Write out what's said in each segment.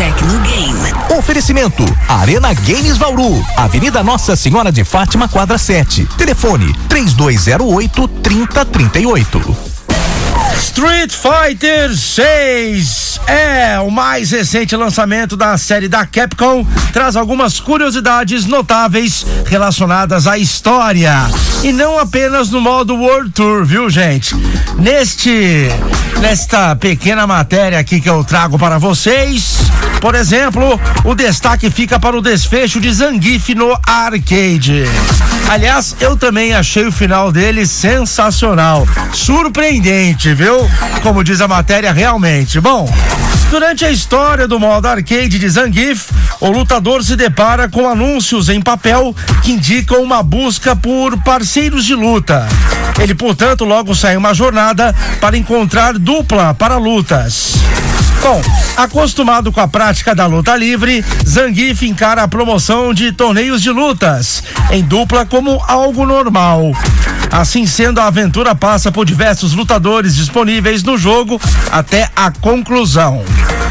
Tecnogame. Oferecimento: Arena Games Bauru, Avenida Nossa Senhora de Fátima, quadra 7. Telefone: 3208 3038. Street Fighter 6 é o mais recente lançamento da série da Capcom. Traz algumas curiosidades notáveis relacionadas à história. E não apenas no modo World Tour, viu, gente? Neste. Nesta pequena matéria aqui que eu trago para vocês, por exemplo, o destaque fica para o desfecho de Zangief no arcade. Aliás, eu também achei o final dele sensacional. Surpreendente, viu? Como diz a matéria, realmente. Bom, durante a história do modo arcade de Zangief, o lutador se depara com anúncios em papel que indicam uma busca por parceiros de luta. Ele, portanto, logo sai uma jornada para encontrar dupla para lutas. Bom, acostumado com a prática da luta livre, Zangief encara a promoção de torneios de lutas em dupla como algo normal. Assim sendo, a aventura passa por diversos lutadores disponíveis no jogo até a conclusão.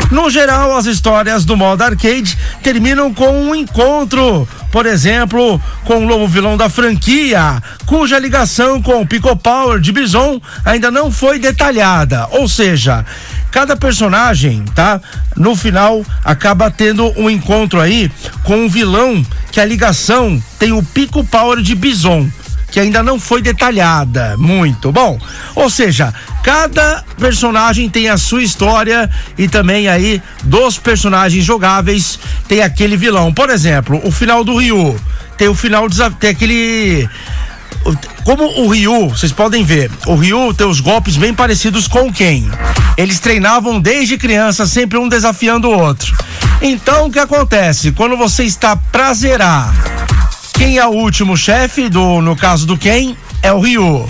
No geral, as histórias do modo arcade terminam com um encontro, por exemplo, com o novo vilão da franquia, cuja ligação com o Pico Power de Bison ainda não foi detalhada. Ou seja, cada personagem, tá? No final acaba tendo um encontro aí com um vilão que a ligação tem o Pico Power de Bison que ainda não foi detalhada muito. Bom, ou seja, cada personagem tem a sua história e também aí dos personagens jogáveis tem aquele vilão. Por exemplo, o final do Ryu tem o final tem aquele como o Ryu, vocês podem ver, o Ryu tem os golpes bem parecidos com Ken. Eles treinavam desde criança, sempre um desafiando o outro. Então, o que acontece? Quando você está pra zerar quem é o último chefe do, no caso do Ken, é o Ryu.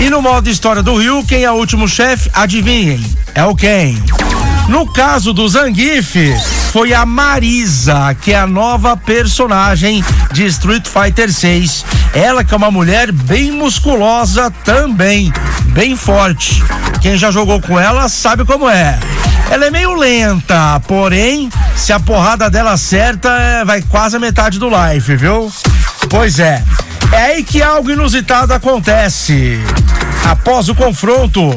E no modo história do Ryu, quem é o último chefe? Adivinhem, é o Ken. No caso do Zangief, foi a Marisa, que é a nova personagem de Street Fighter 6. Ela que é uma mulher bem musculosa também, bem forte. Quem já jogou com ela sabe como é. Ela é meio lenta, porém, se a porrada dela acerta, é, vai quase a metade do life, viu? Pois é. É aí que algo inusitado acontece. Após o confronto,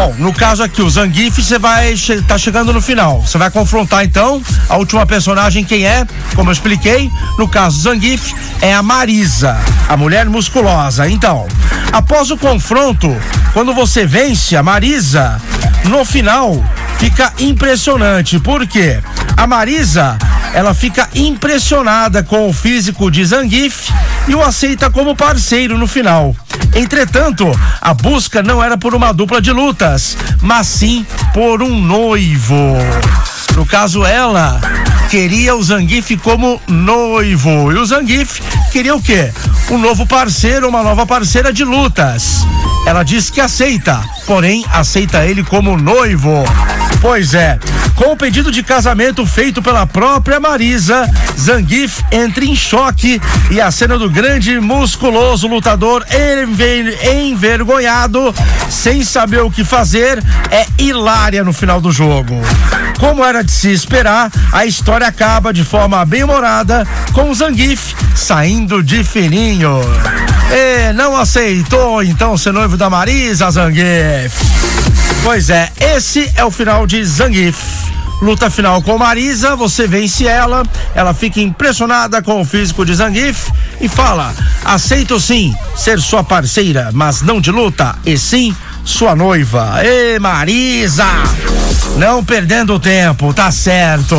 Bom, no caso aqui, o Zangief, você vai che tá chegando no final. Você vai confrontar então a última personagem quem é? Como eu expliquei, no caso Zangief é a Marisa, a mulher musculosa. Então, após o confronto, quando você vence a Marisa, no final fica impressionante, porque a Marisa, ela fica impressionada com o físico de Zangief e o aceita como parceiro no final. Entretanto, a busca não era por uma dupla de lutas, mas sim por um noivo. No caso, ela queria o Zangief como noivo. E o Zangief queria o quê? Um novo parceiro, uma nova parceira de lutas. Ela diz que aceita, porém aceita ele como noivo. Pois é, com o pedido de casamento feito pela própria Marisa, Zangief entra em choque e a cena do grande musculoso lutador enver envergonhado, sem saber o que fazer, é hilária no final do jogo. Como era de se esperar, a história acaba de forma bem humorada, com Zangief saindo de fininho. E não aceitou então ser noivo da Marisa Zangief. Pois é, esse é o final de Zangief. Luta final com Marisa, você vence ela, ela fica impressionada com o físico de Zangief e fala: aceito sim ser sua parceira, mas não de luta, e sim sua noiva. Ê, Marisa! Não perdendo tempo, tá certo.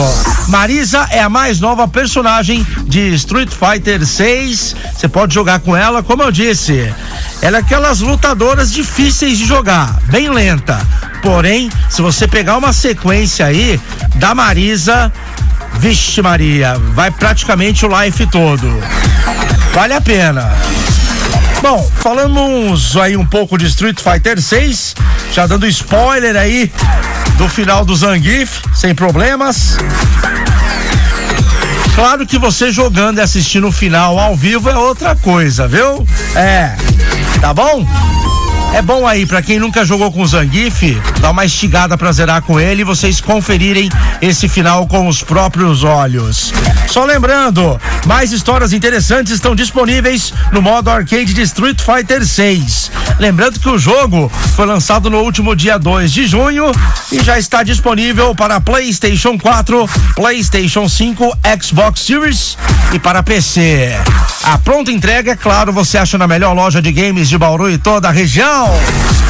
Marisa é a mais nova personagem de Street Fighter 6. Você pode jogar com ela, como eu disse. Ela é aquelas lutadoras difíceis de jogar, bem lenta. Porém, se você pegar uma sequência aí da Marisa, vixe Maria, vai praticamente o life todo. Vale a pena. Bom, falamos aí um pouco de Street Fighter 6, já dando spoiler aí do final do Zangief, sem problemas. Claro que você jogando e assistindo o final ao vivo é outra coisa, viu? É. Tá bom? É bom aí, para quem nunca jogou com o Zangief, dá uma estigada pra zerar com ele e vocês conferirem esse final com os próprios olhos. Só lembrando, mais histórias interessantes estão disponíveis no modo arcade de Street Fighter 6. Lembrando que o jogo foi lançado no último dia 2 de junho e já está disponível para PlayStation 4, PlayStation 5, Xbox Series e para PC. A pronta entrega, é claro, você acha na melhor loja de games de Bauru e toda a região.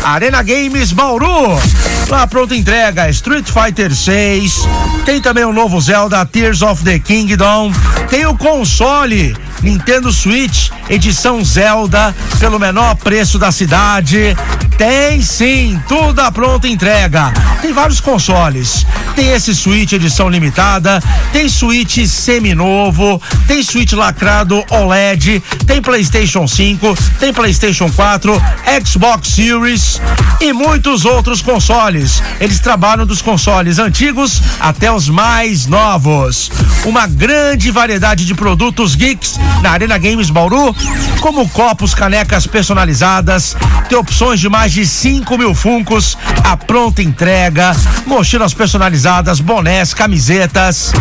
Arena Games Bauru. Lá pronta entrega Street Fighter 6. Tem também o novo Zelda Tears of the Kingdom. Tem o console Nintendo Switch edição Zelda pelo menor preço da cidade. Tem sim, tudo à pronta entrega. Tem vários consoles. Tem esse Switch edição limitada, tem Switch seminovo, tem Switch lacrado OLED, tem PlayStation 5, tem PlayStation 4, Xbox Series e muitos outros consoles. Eles trabalham dos consoles antigos até os mais novos. Uma grande variedade de produtos geeks na Arena Games Bauru, como copos, canecas personalizadas, tem opções de mais de 5 mil funcos, a pronta entrega, mochilas personalizadas, bonés, camisetas.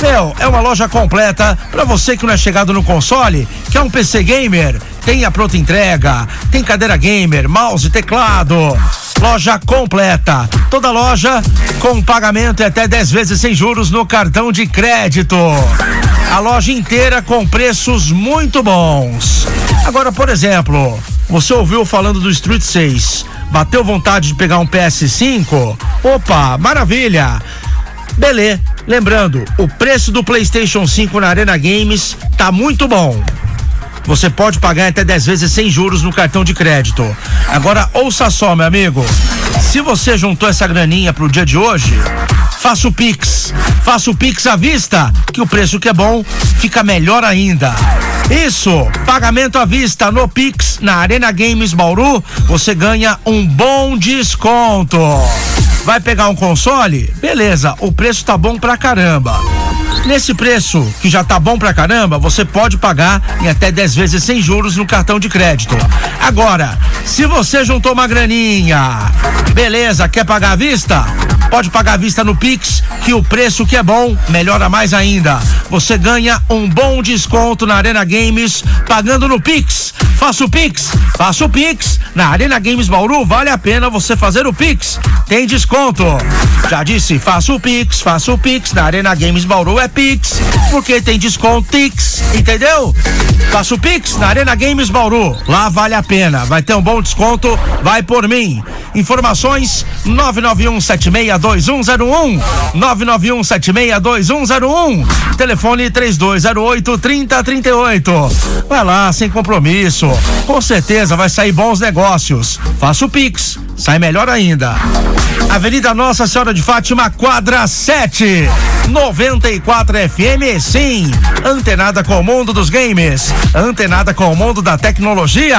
Meu, é uma loja completa para você que não é chegado no console, que é um PC gamer, tem a pronta entrega, tem cadeira gamer, mouse, teclado. Loja completa. Toda loja com pagamento e até 10 vezes sem juros no cartão de crédito. A loja inteira com preços muito bons. Agora, por exemplo, você ouviu falando do Street 6? Bateu vontade de pegar um PS5? Opa, maravilha! Beleza. Lembrando, o preço do PlayStation 5 na Arena Games tá muito bom. Você pode pagar até 10 vezes sem juros no cartão de crédito. Agora, ouça só, meu amigo. Se você juntou essa graninha pro dia de hoje, faça o Pix. Faça o Pix à vista, que o preço que é bom fica melhor ainda. Isso, pagamento à vista no Pix na Arena Games Bauru, você ganha um bom desconto. Vai pegar um console? Beleza, o preço tá bom pra caramba. Nesse preço, que já tá bom pra caramba, você pode pagar em até 10 vezes sem juros no cartão de crédito. Agora, se você juntou uma graninha, beleza, quer pagar à vista? Pode pagar à vista no Pix, que o preço que é bom melhora mais ainda. Você ganha um bom desconto na Arena Games pagando no Pix. Faça o Pix, faça o Pix. Na Arena Games Bauru vale a pena você fazer o Pix. Tem desconto. Já disse, faça o Pix, faça o Pix. Na Arena Games Bauru é Pix, porque tem desconto Pix, entendeu? Faça o Pix na Arena Games Bauru. Lá vale a pena. Vai ter um bom desconto. Vai por mim. Informações 991762101 991762101 Telefone 3208 3038. Vai lá sem compromisso. Com certeza vai sair bons negócios. Faça o Pix, sai melhor ainda. Avenida Nossa Senhora de Fátima, quadra 7. 94 FM, sim. Antenada com o mundo dos games. Antenada com o mundo da tecnologia.